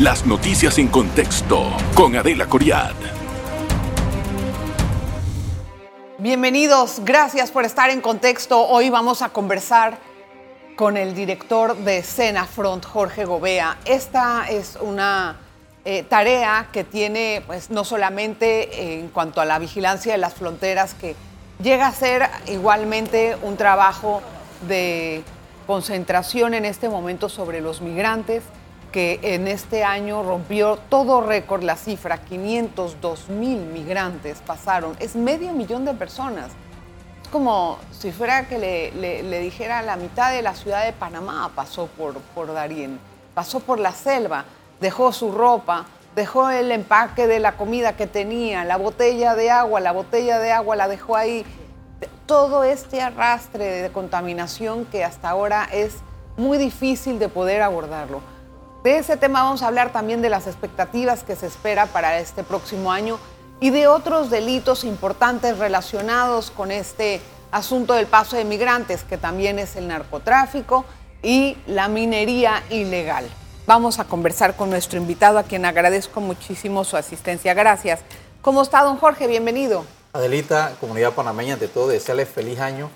Las noticias en contexto con Adela Coriad. Bienvenidos, gracias por estar en contexto. Hoy vamos a conversar con el director de Front, Jorge Gobea. Esta es una eh, tarea que tiene, pues, no solamente en cuanto a la vigilancia de las fronteras, que llega a ser igualmente un trabajo de concentración en este momento sobre los migrantes, que en este año rompió todo récord la cifra, 502 mil migrantes pasaron, es medio millón de personas. Es como si fuera que le, dijera la mitad de la ciudad de Panamá pasó por, por Darien, pasó por la selva, dejó su ropa, dejó el empaque de la comida que tenía, la botella de agua, la botella de agua la dejó ahí. Todo este arrastre de contaminación que hasta ahora es muy difícil de poder abordarlo. De ese tema vamos a hablar también de las expectativas que se espera para este próximo año y de otros delitos importantes relacionados con este asunto del paso de migrantes, que también es el narcotráfico y la minería ilegal. Vamos a conversar con nuestro invitado, a quien agradezco muchísimo su asistencia. Gracias. ¿Cómo está, don Jorge? Bienvenido. Adelita, comunidad panameña, ante todo, desearles feliz año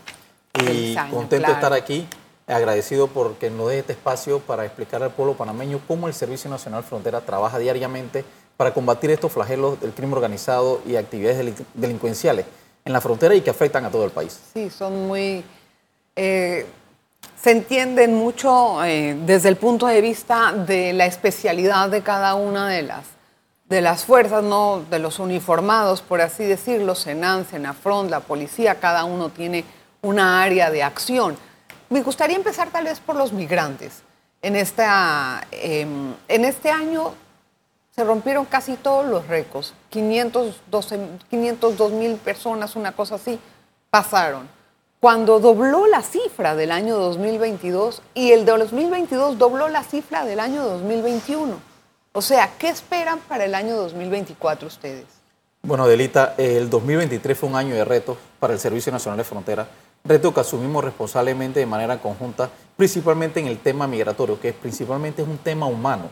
y contento de estar aquí agradecido porque nos dé este espacio para explicar al pueblo panameño cómo el Servicio Nacional Frontera trabaja diariamente para combatir estos flagelos del crimen organizado y actividades delincuenciales en la frontera y que afectan a todo el país. Sí, son muy... Eh, se entienden mucho eh, desde el punto de vista de la especialidad de cada una de las, de las fuerzas, no de los uniformados, por así decirlo, Senan, Senafront, la policía, cada uno tiene una área de acción me gustaría empezar tal vez por los migrantes. En, esta, em, en este año se rompieron casi todos los récords. 502 mil personas, una cosa así, pasaron. Cuando dobló la cifra del año 2022 y el de 2022 dobló la cifra del año 2021. O sea, ¿qué esperan para el año 2024 ustedes? Bueno, Delita, el 2023 fue un año de retos para el Servicio Nacional de Frontera reto que asumimos responsablemente de manera conjunta, principalmente en el tema migratorio, que es principalmente es un tema humano.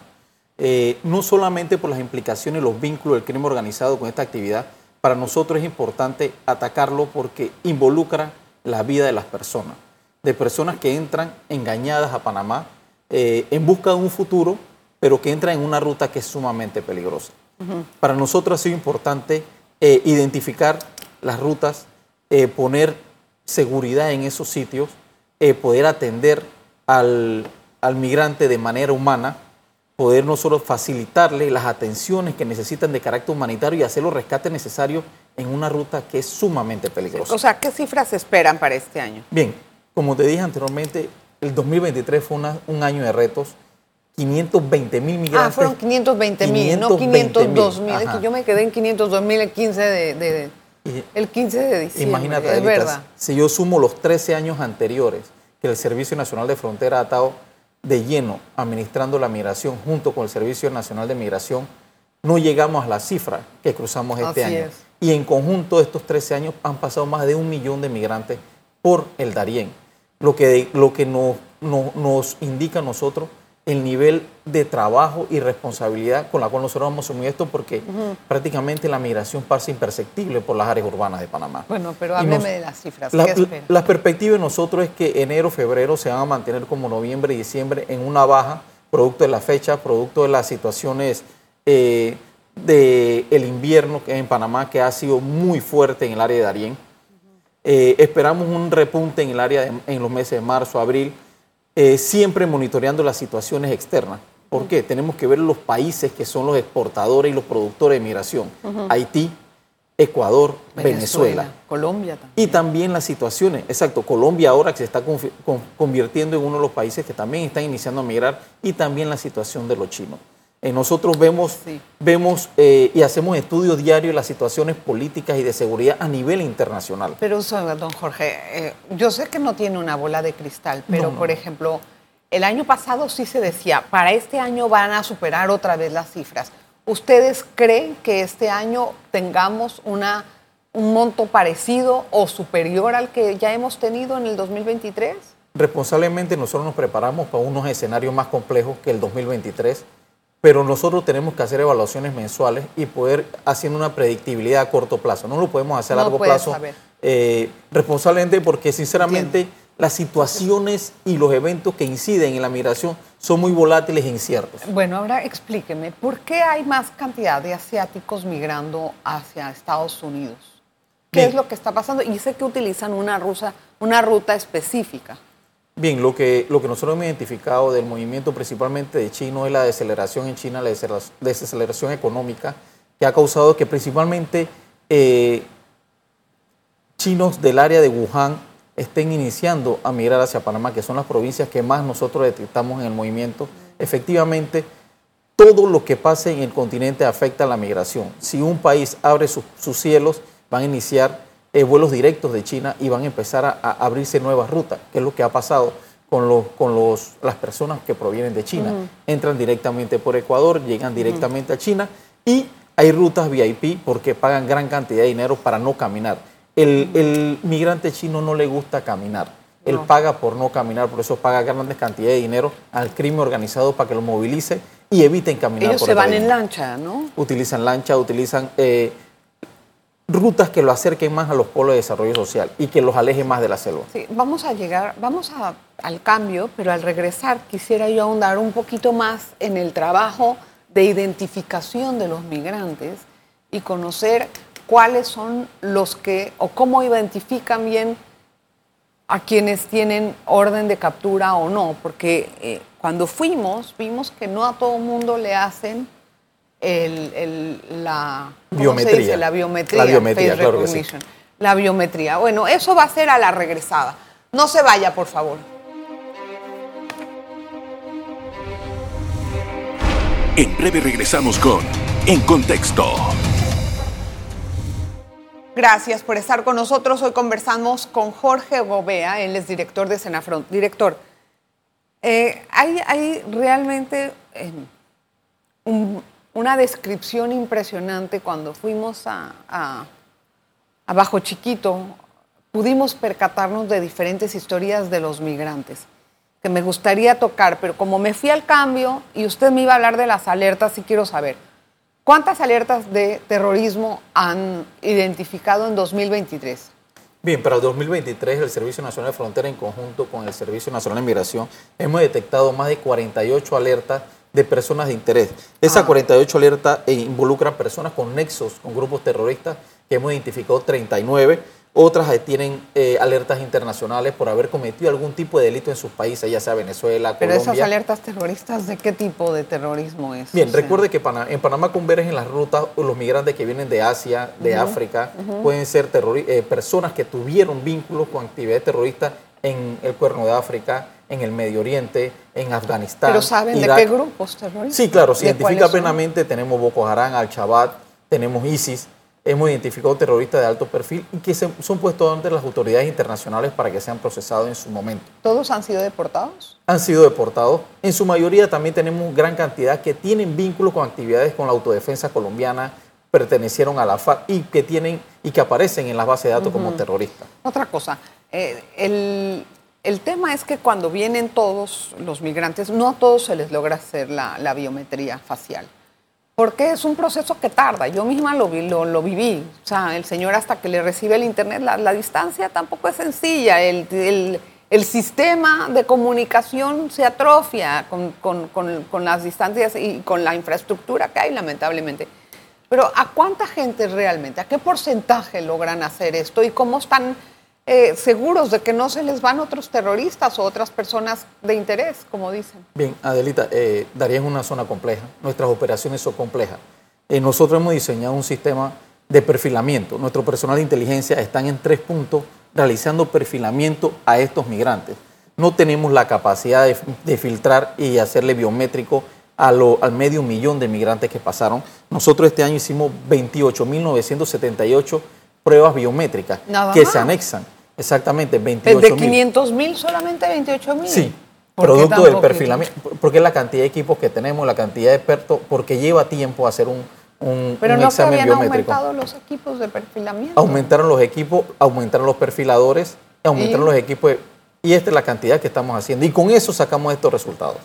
Eh, no solamente por las implicaciones los vínculos del crimen organizado con esta actividad, para nosotros es importante atacarlo porque involucra la vida de las personas, de personas que entran engañadas a Panamá eh, en busca de un futuro, pero que entran en una ruta que es sumamente peligrosa. Para nosotros ha sido importante eh, identificar las rutas, poner seguridad en esos sitios, eh, poder atender al, migrante de manera humana, poder no solo facilitarle las atenciones que necesitan de carácter humanitario y hacer los rescates necesarios en una ruta que es sumamente peligrosa. O sea, ¿qué cifras esperan para este año? Bien, como te dije anteriormente, el 2023 fue un año de retos. 520 mil migrantes. Ah, fueron 520 mil, no 502 mil. Yo me quedé en 502 mil el 15 de el 15 de diciembre. Imagínate, es verdad. si yo sumo los 13 años anteriores que el Servicio Nacional de Frontera ha estado de lleno administrando la migración junto con el Servicio Nacional de Migración, no llegamos a la cifra que cruzamos este año. Y en conjunto de estos 13 años han pasado más de un millón de migrantes por el Darién, lo que, lo que nos, nos indica a nosotros el nivel de trabajo y responsabilidad con la cual nosotros vamos a asumir esto porque prácticamente la migración pasa imperceptible por las áreas urbanas de Panamá. Bueno, pero hábleme de las cifras. La, la, perspectiva de nosotros es que enero, febrero se van a mantener como noviembre y diciembre en una baja, producto de la fecha, producto de las situaciones eh, del el invierno en Panamá que ha sido muy fuerte en el área de Darién. Eh, esperamos un repunte en el área en los meses de marzo, abril eh, siempre monitoreando las situaciones externas. ¿Por qué? Tenemos que ver los países que son los exportadores y los productores de migración. Haití, Ecuador, Venezuela, Colombia también. Y también las situaciones, exacto, Colombia ahora que se está convirtiendo en uno de los países que también están iniciando a migrar y también la situación de los chinos. Eh, nosotros vemos, vemos eh, y hacemos estudios diarios de las situaciones políticas y de seguridad a nivel internacional. Pero, don Jorge, eh, yo sé que no tiene una bola de cristal, pero por ejemplo, el año pasado sí se decía, para este año van a superar otra vez las cifras. ¿Ustedes creen que este año tengamos una, un monto parecido o superior al que ya hemos tenido en el 2023? Responsablemente nosotros nos preparamos para unos escenarios más complejos que el 2023 pero nosotros tenemos que hacer evaluaciones mensuales y poder haciendo una predictibilidad a corto plazo. No lo podemos hacer a No largo plazo eh, responsablemente porque sinceramente las situaciones y los eventos que inciden en la migración son muy volátiles e inciertos. Bueno, ahora explíqueme, ¿por qué hay más cantidad de asiáticos migrando hacia Estados Unidos? ¿Qué Bien. es lo que está pasando? Y sé que utilizan una, rusa, una ruta específica. Bien, lo que, lo que nosotros hemos identificado del movimiento principalmente de chino es la deceleración en China, la desaceleración económica, que ha causado que principalmente eh, chinos del área de Wuhan estén iniciando a migrar hacia Panamá, que son las provincias que más nosotros detectamos en el movimiento. Efectivamente, todo lo que pase en el continente afecta a la migración. Si un país abre sus cielos, van a iniciar eh, vuelos directos de China y van a empezar a, a abrirse nuevas rutas, que es lo que ha pasado con, los, con los, las personas que provienen de China. Entran directamente por Ecuador, llegan directamente a China y hay rutas VIP porque pagan gran cantidad de dinero para no caminar. El, el migrante chino no le gusta caminar. Él No. paga por no caminar, por eso paga grandes cantidades de dinero al crimen organizado para que lo movilice y eviten caminar Ellos por se van en lancha, ¿no? Utilizan lancha, utilizan eh, rutas que lo acerquen más a los polos de desarrollo social y que los alejen más de la selva. Sí, vamos a llegar, vamos a- al cambio, pero al regresar quisiera yo ahondar un poquito más en el trabajo de identificación de los migrantes y conocer cuáles son los que o cómo identifican bien a quienes tienen orden de captura o no, porque eh, cuando fuimos vimos que no a todo mundo le hacen el, el- la ¿cómo se Biometría. dice? La biometría, La biometría, face claro que sí. recognition. La biometría. Bueno, eso va a ser a la regresada. No se vaya, por favor. En breve regresamos con En Contexto. Gracias por estar con nosotros. Hoy conversamos con Jorge Gobea, él es director de Senafront. Director, eh, hay, hay realmente eh, un- una descripción impresionante cuando fuimos a, a- a Bajo Chiquito, pudimos percatarnos de diferentes historias de los migrantes que me gustaría tocar, pero como me fui al cambio y usted me iba a hablar de las alertas, sí quiero saber, ¿cuántas alertas de terrorismo han identificado en 2023? Bien, para el 2023 el Servicio Nacional de Frontera en conjunto con el Servicio Nacional de Migración hemos detectado más de 48 alertas de personas de interés. Esas Ah. 48 alertas eh, involucran personas con nexos con grupos terroristas que hemos identificado 39. Otras tienen eh, alertas internacionales por haber cometido algún tipo de delito en sus países, ya sea Venezuela, Pero Colombia. esas alertas terroristas, ¿de qué tipo de terrorismo es? Bien, O sea, recuerde que en Panamá convergen las rutas los migrantes que vienen de Asia, de África, pueden ser eh, personas que tuvieron vínculos con actividades terroristas en el Cuerno de África, en el Medio Oriente, en Afganistán. Pero ¿saben Irak. de qué grupos terroristas? Sí, claro, se ¿De identifica plenamente, tenemos Boko Haram, Al-Shabaab, tenemos ISIS, hemos identificado terroristas de alto perfil y que se- son puestos ante las autoridades internacionales para que sean procesados en su momento ¿Todos han sido deportados? han sido deportados. En su mayoría también tenemos gran cantidad que tienen vínculos con actividades con la autodefensa colombiana, pertenecieron a la FARC y que tienen y que aparecen en las bases de datos como terroristas. Otra cosa, eh, el, el tema es que cuando vienen todos los migrantes, no a todos se les logra hacer la, biometría facial. Porque es un proceso que tarda. Yo misma lo, vi- lo, lo viví. O sea, el señor hasta que le recibe el internet, la, la distancia tampoco es sencilla. El, el- el sistema de comunicación se atrofia con, con- con- con las distancias y con la infraestructura que hay, lamentablemente. Pero ¿a cuánta gente realmente, a qué porcentaje logran hacer esto y cómo están eh, seguros de que no se les van otros terroristas o otras personas de interés, como dicen? Bien, Adelita, eh, Daría es una zona compleja, nuestras operaciones son complejas. Eh, nosotros hemos diseñado un sistema de perfilamiento. Nuestro personal de inteligencia están en tres puntos realizando perfilamiento a estos migrantes. No tenemos la capacidad de, filtrar y hacerle biométrico al medio millón de migrantes que pasaron. Nosotros este año hicimos 28.978 pruebas biométricas Nada que más. se anexan. Exactamente, Desde 28.000. 500 mil, solamente 28 mil. Sí, producto del perfilamiento, porque es la cantidad de equipos que tenemos, la cantidad de expertos, porque lleva tiempo hacer un, un, Pero un no examen habían biométrico. aumentado los equipos de perfilamiento. Aumentaron los equipos, aumentaron los perfiladores, aumentaron ¿Y? los equipos, de- y esta es la cantidad que estamos haciendo. Y con eso sacamos estos resultados.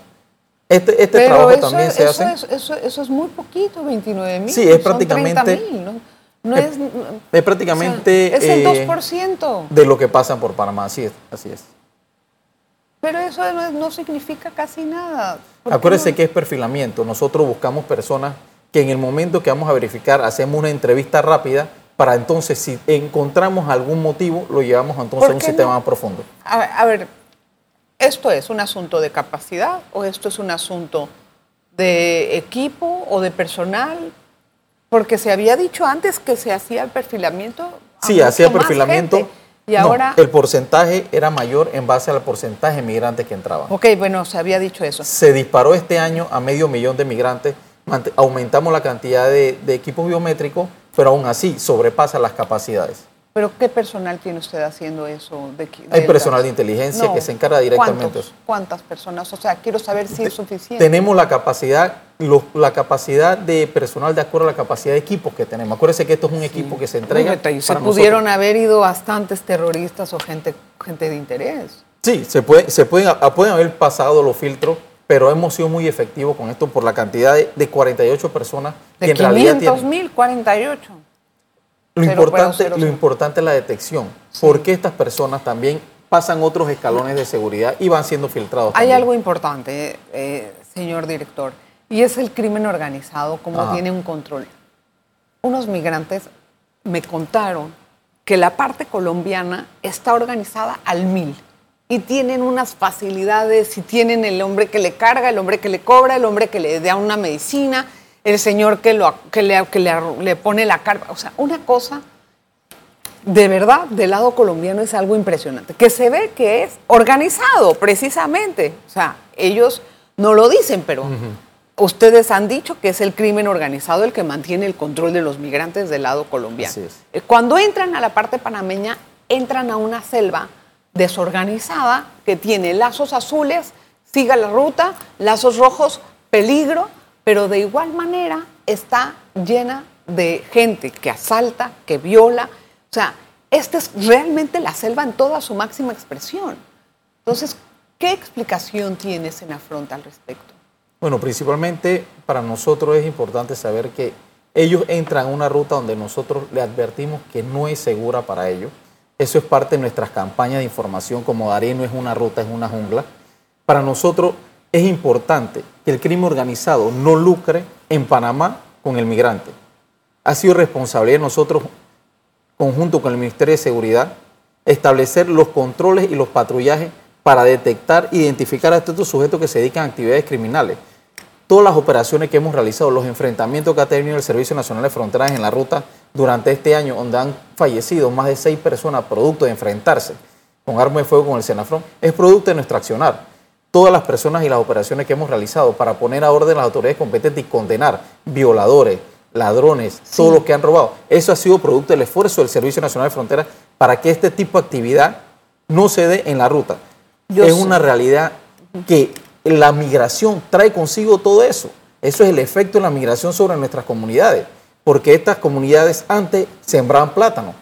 Este, este Pero trabajo eso, también se eso hace. Es, eso, eso es muy poquito, 29 mil. Sí, es prácticamente- ¿no? No es- es, es prácticamente, o sea, es el eh, 2%. de lo que pasan por Panamá, así es. Así es. Pero eso no, no significa casi nada. ¿Por qué Acuérdese no? que es perfilamiento. Nosotros buscamos personas que en el momento que vamos a verificar hacemos una entrevista rápida para entonces si encontramos algún motivo lo llevamos entonces ¿Por a un sistema no? más profundo. A ver, a ver, ¿esto es un asunto de capacidad o esto es un asunto de equipo o de personal? Porque se había dicho antes que se hacía el perfilamiento. Sí, hacía perfilamiento. gente. Y No, ahora, el porcentaje era mayor en base al porcentaje de migrantes que entraban. ok, bueno, se había dicho eso. Se disparó este año a medio millón de migrantes. Aumentamos la cantidad de, de equipos biométricos, pero aún así sobrepasa las capacidades. Pero ¿qué personal tiene usted haciendo eso? De, qui- Hay de personal de inteligencia No, que se encarga directamente de. ¿Cuántas personas? O sea, quiero saber si es suficiente. Tenemos la capacidad, lo- la capacidad de personal de acuerdo a la capacidad de equipos que tenemos. Acuérdense que esto es un equipo que se entrega. Hombre, y se pudieron nosotros. haber ido bastantes terroristas o gente, gente de interés. Sí, se, puede, se pueden, a- pueden haber pasado los filtros, pero hemos sido muy efectivos con esto por la cantidad de, de 48 personas De que en realidad 500 tienen. mil, 48. Lo Cero, importante, cero, cero, lo importante es la detección, porque estas personas también pasan otros escalones de seguridad y van siendo filtrados. Hay también. algo importante, eh, señor director, y es el crimen organizado, cómo Ajá. tiene un control. Unos migrantes me contaron que la parte colombiana está organizada al mil y tienen unas facilidades y tienen el hombre que le carga, el hombre que le cobra, el hombre que le da una medicina, el señor que, lo, que, le, que le, le pone la carga. O sea, una cosa de verdad, del lado colombiano es algo impresionante, que se ve que es organizado precisamente. O sea, ellos no lo dicen, pero ustedes han dicho que es el crimen organizado el que mantiene el control de los migrantes del lado colombiano. Eh, Cuando entran a la parte panameña, entran a una selva desorganizada que tiene lazos azules, siga la ruta, lazos rojos, peligro, pero de igual manera está llena de gente que asalta, que viola. O sea, esta es realmente la selva en toda su máxima expresión. Entonces, ¿qué explicación tiene Senafront al respecto? Bueno, principalmente para nosotros es importante saber que ellos entran a una ruta donde nosotros le advertimos que no es segura para ellos. Eso es parte de nuestras campañas de información, como Daré no es una ruta, es una jungla. Para nosotros es importante que el crimen organizado no lucre en Panamá con el migrante. Ha sido responsabilidad de nosotros, conjunto con el Ministerio de Seguridad, establecer los controles y los patrullajes para detectar identificar a estos sujetos que se dedican a actividades criminales. Todas las operaciones que hemos realizado, los enfrentamientos que ha tenido el Servicio Nacional de Fronteras en la ruta durante este año, donde han fallecido más de seis personas producto de enfrentarse con armas de fuego con el Senafrón, es producto de nuestro accionar. Todas las personas y las operaciones que hemos realizado para poner a orden las autoridades competentes y condenar violadores, ladrones, todos los que han robado, eso ha sido producto del esfuerzo del Servicio Nacional de Fronteras para que este tipo de actividad no se dé en la ruta. Yo es sé. una realidad que la migración trae consigo todo eso. Eso es el efecto de la migración sobre nuestras comunidades, porque estas comunidades antes sembraban plátano,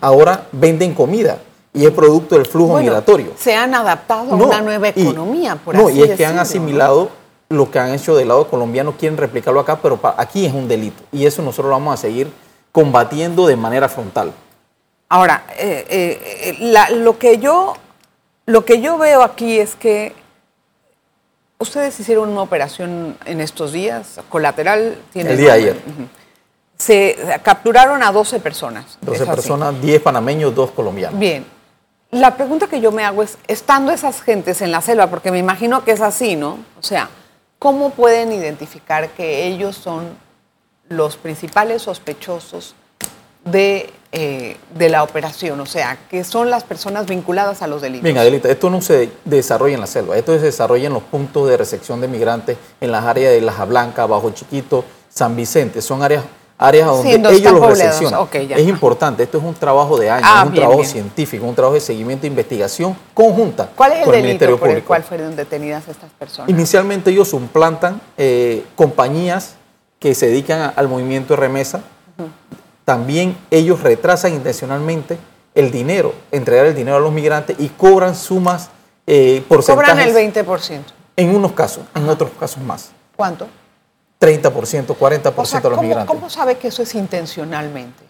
ahora venden comida y es producto del flujo Bueno, migratorio. Se han adaptado a No, una nueva y- economía, por No, así y es que han ¿no? asimilado lo que han hecho del lado colombiano, quieren replicarlo acá, pero aquí es un delito. Y eso nosotros lo vamos a seguir combatiendo de manera frontal. Ahora, eh, eh, eh, la- lo, que yo, lo que yo veo aquí es que ustedes hicieron una operación en estos días, colateral. Tiene El día de nombre. ayer. Se capturaron a 12 personas. 12 ¿es así? personas, 10 panameños, 2 colombianos. Bien. La pregunta que yo me hago es, estando esas gentes en la selva, porque me imagino que es así, ¿no? O sea, ¿cómo pueden identificar que ellos son los principales sospechosos de, eh, de la operación? O sea, que son las personas vinculadas a los delitos. Bien, Adelita, esto no se desarrolla en la selva, esto se desarrolla en los puntos de recepción de migrantes, en las áreas de Laja Blanca, Bajo Chiquito, San Vicente. Son áreas, áreas donde ellos los poblados. recepcionan. Ok, ya. es importante, esto es un trabajo de años, Ah, es un bien, trabajo bien. científico, un trabajo de seguimiento e investigación conjunta ¿Cuál es el con el delito Ministerio por el cual fueron detenidas estas personas? Inicialmente ellos suplantan eh, compañías que se dedican a- al movimiento de remesa. También ellos retrasan intencionalmente el dinero, entregar el dinero a los migrantes y cobran sumas, eh, porcentajes. Cobran el 20%. En unos casos, en otros casos más. ¿Cuánto? 30%, 40% O sea, de los ¿cómo, migrantes. ¿Cómo sabe que eso es intencionalmente?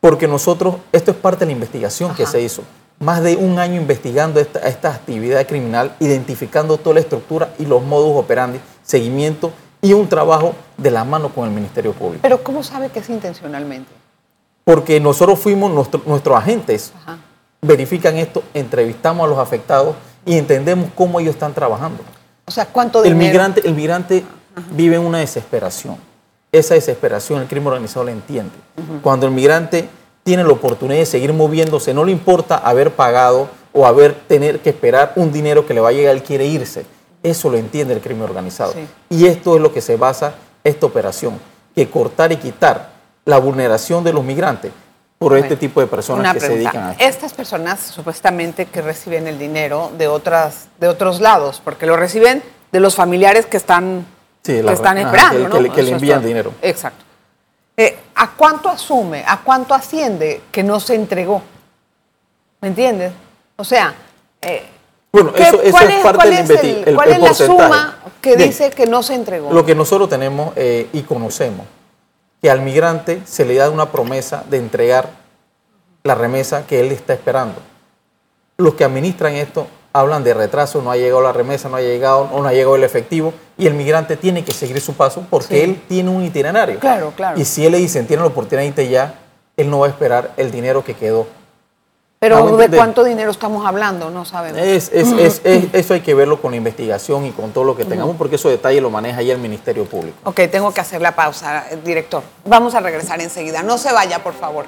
Porque nosotros, esto es parte de la investigación que se hizo. Más de un año investigando esta, esta actividad criminal, identificando toda la estructura y los modus operandi, seguimiento y un trabajo de la mano con el Ministerio Público. Pero ¿cómo sabe que es intencionalmente? Porque nosotros fuimos, nuestro- nuestros agentes Ajá. verifican esto, entrevistamos a los afectados y entendemos cómo ellos están trabajando. O sea, ¿cuánto El dinero? migrante, el migrante vive en una desesperación. Esa desesperación el crimen organizado la entiende. Cuando el migrante tiene la oportunidad de seguir moviéndose, no le importa haber pagado o haber tener que esperar un dinero que le va a llegar, él quiere irse. Eso lo entiende el crimen organizado. Sí. Y esto es lo que se basa esta operación, que cortar y quitar la vulneración de los migrantes por este tipo de personas Una que se dedican a esto. Estas personas supuestamente que reciben el dinero de otras de otros lados, porque lo reciben de los familiares que están Sí, que están esperando, que- ¿no? que le- que envían dinero. Exacto. Eh, ¿A cuánto asume, a cuánto asciende que no se entregó? ¿Me entiendes? O sea, eh, Bueno, ¿qué- eso, eso cuál es parte del ¿Cuál el es la suma que Bien. dice que no se entregó? Lo que nosotros tenemos eh, y conocemos, que al migrante se le da una promesa de entregar la remesa que él está esperando. Los que administran esto hablan de retraso, no ha llegado la remesa, no ha llegado, no ha llegado el efectivo, y el migrante tiene que seguir su paso porque Sí. él tiene un itinerario. Claro, claro. Y si él le dicen, tiene la oportunidad de ya, él no va a esperar el dinero que quedó. Pero ¿de entender. cuánto dinero estamos hablando? No sabemos. Es, es- es- es- eso hay que verlo con la investigación y con todo lo que tengamos, porque esos detalles lo maneja ya el Ministerio Público. Ok, tengo que hacer la pausa, eh, director. Vamos a regresar enseguida. No se vaya, por favor.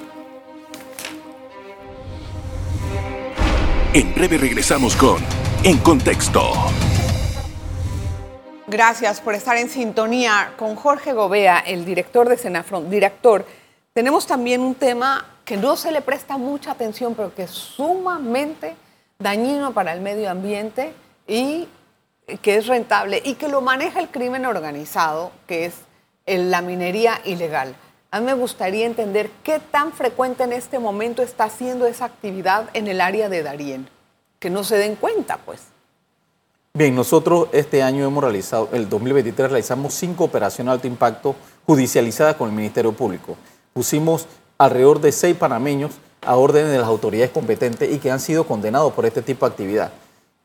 En breve regresamos con En Contexto. Gracias por estar en sintonía con Jorge Gobea, el director de Senafront. Director, tenemos también un tema que no se le presta mucha atención, pero que es sumamente dañino para el medio ambiente y que es rentable y que lo maneja el crimen organizado, que es la minería ilegal. A mí me gustaría entender qué tan frecuente en este momento está haciendo esa actividad en el área de Darién. Que no se den cuenta, pues. Bien, nosotros este año hemos realizado, el 2023 realizamos cinco operaciones de alto impacto judicializadas con el Ministerio Público. Pusimos alrededor de seis panameños a órdenes de las autoridades competentes y que han sido condenados por este tipo de actividad.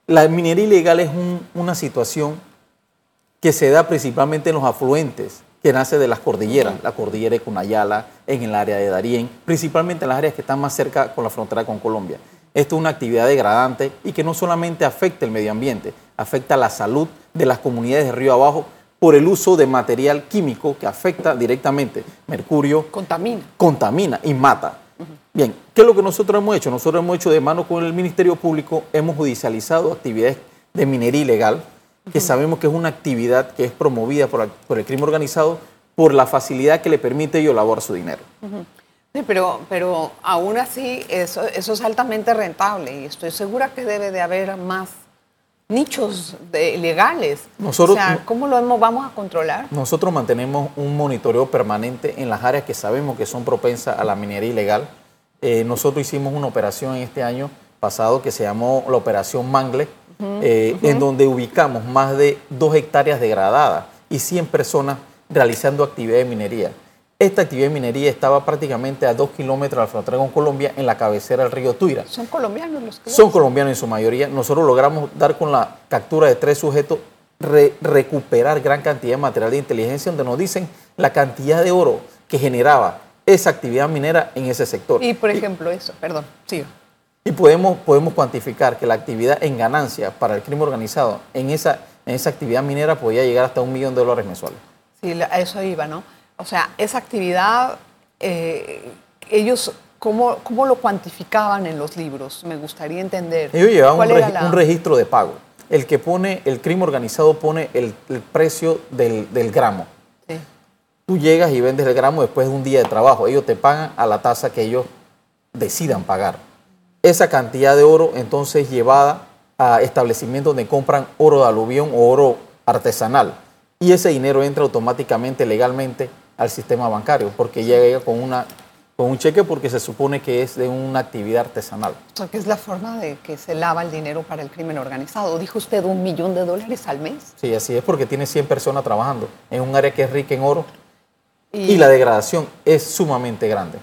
La minería ilegal es un- una situación que se da principalmente en los afluentes, que nace de las cordilleras, la cordillera de Cunayala, en el área de Darién, principalmente en las áreas que están más cerca con la frontera con Colombia. Esto es una actividad degradante y que no solamente afecta el medio ambiente, afecta la salud de las comunidades de río abajo por el uso de material químico que afecta directamente mercurio, Contamina. contamina y mata. Bien, ¿qué es lo que nosotros hemos hecho? Nosotros hemos hecho de mano con el Ministerio Público, hemos judicializado actividades de minería ilegal, que sabemos que es una actividad que es promovida por, por el crimen organizado por la facilidad que le permite ellos lavar su dinero. Sí, pero, pero aún así eso, eso es altamente rentable y estoy segura que debe de haber más nichos de- legales. Nosotros- o sea, ¿cómo lo hemos- vamos a controlar? Nosotros mantenemos un monitoreo permanente en las áreas que sabemos que son propensas a la minería ilegal. Eh, nosotros hicimos una operación en este año pasado que se llamó la Operación Mangle, eh, en donde ubicamos más de dos hectáreas degradadas y 100 personas realizando actividad de minería. Esta actividad de minería estaba prácticamente a dos kilómetros de la frontera con Colombia en la cabecera del río Tuira. Son colombianos los que Son colombianos en su mayoría. Nosotros logramos dar con la captura de tres sujetos, re- recuperar gran cantidad de material de inteligencia donde nos dicen la cantidad de oro que generaba esa actividad minera en ese sector. Y por ejemplo eso, perdón, sigo. Y podemos, podemos cuantificar que la actividad en ganancia para el crimen organizado en esa, en esa actividad minera podía llegar hasta un millón de dólares mensuales. Sí, a eso iba, ¿no? O sea, esa actividad, eh, ellos, ¿cómo, ¿cómo lo cuantificaban en los libros? Me gustaría entender. Ellos llevaban un, ¿Cuál era regi- la- un registro de pago. El que pone, el crimen organizado pone el, el precio del, del gramo. Sí. Tú llegas y vendes el gramo después de un día de trabajo. Ellos te pagan a la tasa que ellos decidan pagar. Esa cantidad de oro entonces llevada a establecimientos donde compran oro de aluvión o oro artesanal. Y ese dinero entra automáticamente, legalmente, al sistema bancario, porque llega con una con un cheque porque se supone que es de una actividad artesanal. Porque es la forma de que se lava el dinero para el crimen organizado. Dijo usted un millón de dólares al mes. Sí, así es porque tiene 100 personas trabajando en un área que es rica en oro y, la degradación es sumamente grande.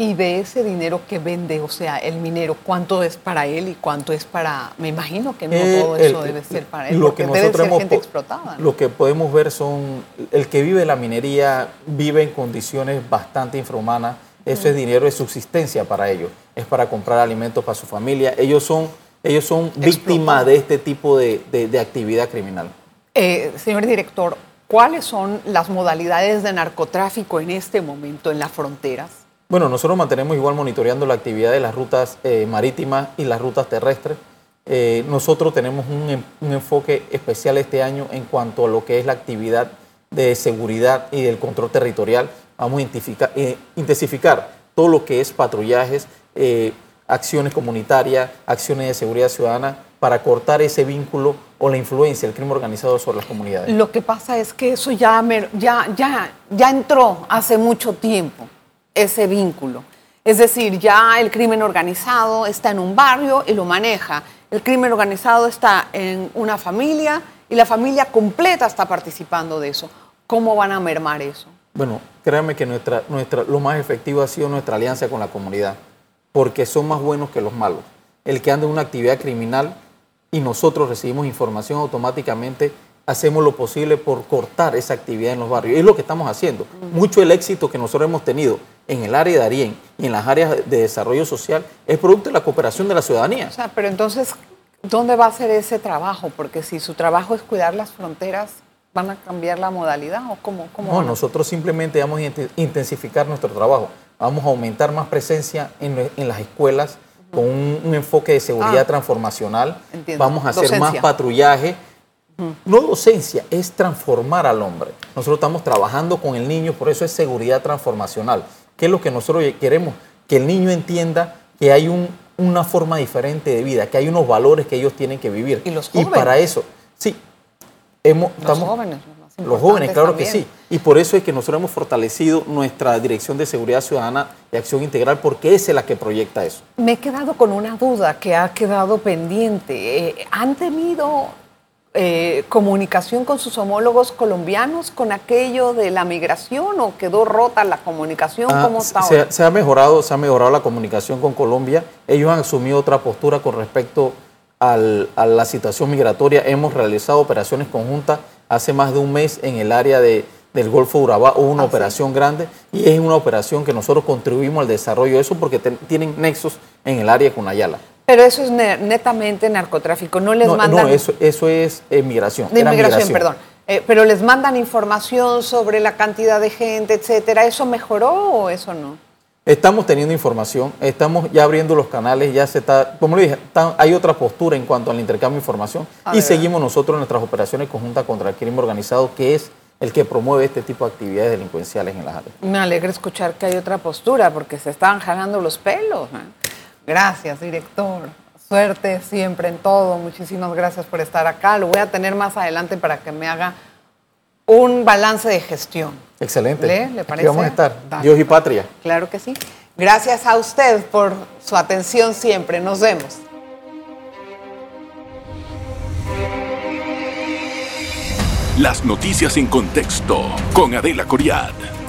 Y de ese dinero que vende, o sea, el minero, ¿cuánto es para él y cuánto es para.? Me imagino que no eh, todo eso debe ser para él, lo porque que debe ser gente explotada. Lo que podemos ver son. El que vive la minería vive en condiciones bastante infrahumanas. Eso es dinero de subsistencia para ellos. Es para comprar alimentos para su familia. Ellos son, ellos son víctimas de este tipo de, actividad criminal. Eh, señor director, ¿cuáles son las modalidades de narcotráfico en este momento en las fronteras? Bueno, nosotros mantenemos igual monitoreando la actividad de las rutas eh, marítimas y las rutas terrestres. Eh, nosotros tenemos un, enfoque especial este año en cuanto a lo que es la actividad de seguridad y del control territorial. Vamos a eh, intensificar todo lo que es patrullajes, acciones comunitarias, acciones de seguridad ciudadana para cortar ese vínculo o la influencia del crimen organizado sobre las comunidades. Lo que pasa es que eso ya, ya, ya, ya entró hace mucho tiempo ese vínculo. Es decir, ya el crimen organizado está en un barrio y lo maneja. El crimen organizado está en una familia y la familia completa está participando de eso. ¿Cómo van a mermar eso? Bueno, créanme que nuestra, nuestra, lo más efectivo ha sido nuestra alianza con la comunidad, porque son más buenos que los malos. El que anda en una actividad criminal y nosotros recibimos información automáticamente, hacemos lo posible por cortar esa actividad en los barrios. Es lo que estamos haciendo. Mucho el éxito que nosotros hemos tenido en el área de Arién y en las áreas de desarrollo social es producto de la cooperación de la ciudadanía. O sea, pero entonces, ¿dónde va a ser ese trabajo? Porque si su trabajo es cuidar las fronteras, ¿van a cambiar la modalidad o cómo? cómo no, nosotros simplemente vamos a intensificar nuestro trabajo. Vamos a aumentar más presencia en, las escuelas con un, enfoque de seguridad ah, transformacional. Vamos a hacer más patrullaje. No docencia, es transformar al hombre. Nosotros estamos trabajando con el niño, por eso es seguridad transformacional. ¿Qué es lo que nosotros queremos? Que el niño entienda que hay una forma diferente de vida, que hay unos valores que ellos tienen que vivir. Y los jóvenes. Y para eso, sí. Hemos, los jóvenes. Los jóvenes, claro que sí. Y por eso es que nosotros hemos fortalecido nuestra Dirección de Seguridad Ciudadana y Acción Integral, porque es la que proyecta eso. Me he quedado con una duda que ha quedado pendiente. Eh, ¿Han tenido eh, comunicación con sus homólogos colombianos con aquello de la migración o quedó rota la comunicación? Ah, ¿Cómo está se, ha mejorado, se ha mejorado la comunicación con Colombia. Ellos han asumido otra postura con respecto a la situación migratoria. Hemos realizado operaciones conjuntas hace más de un mes en el área de, del Golfo de Urabá. Hubo una ah, operación grande y es una operación que nosotros contribuimos al desarrollo de eso porque tienen nexos en el área de Cunayala. Pero eso es netamente narcotráfico, no les mandan... No, eso, eso es migración. De inmigración, perdón. Eh, pero les mandan información sobre la cantidad de gente, etcétera. ¿Eso mejoró o eso no? Estamos teniendo información, estamos ya abriendo los canales, ya se está, como le dije, hay otra postura en cuanto al intercambio de información ah, y seguimos nosotros nuestras operaciones conjuntas contra el crimen organizado, que es el que promueve este tipo de actividades delincuenciales en las áreas. Me alegra escuchar que hay otra postura, porque se estaban jalando los pelos. Gracias, director. Suerte siempre en todo. Muchísimas gracias por estar acá. Lo voy a tener más adelante para que me haga un balance de gestión. Excelente. ¿Le, parece? vamos a estar. Dios y patria. Claro que sí. Gracias a usted por su atención siempre. Nos vemos. Las noticias en contexto con Adela Coriad.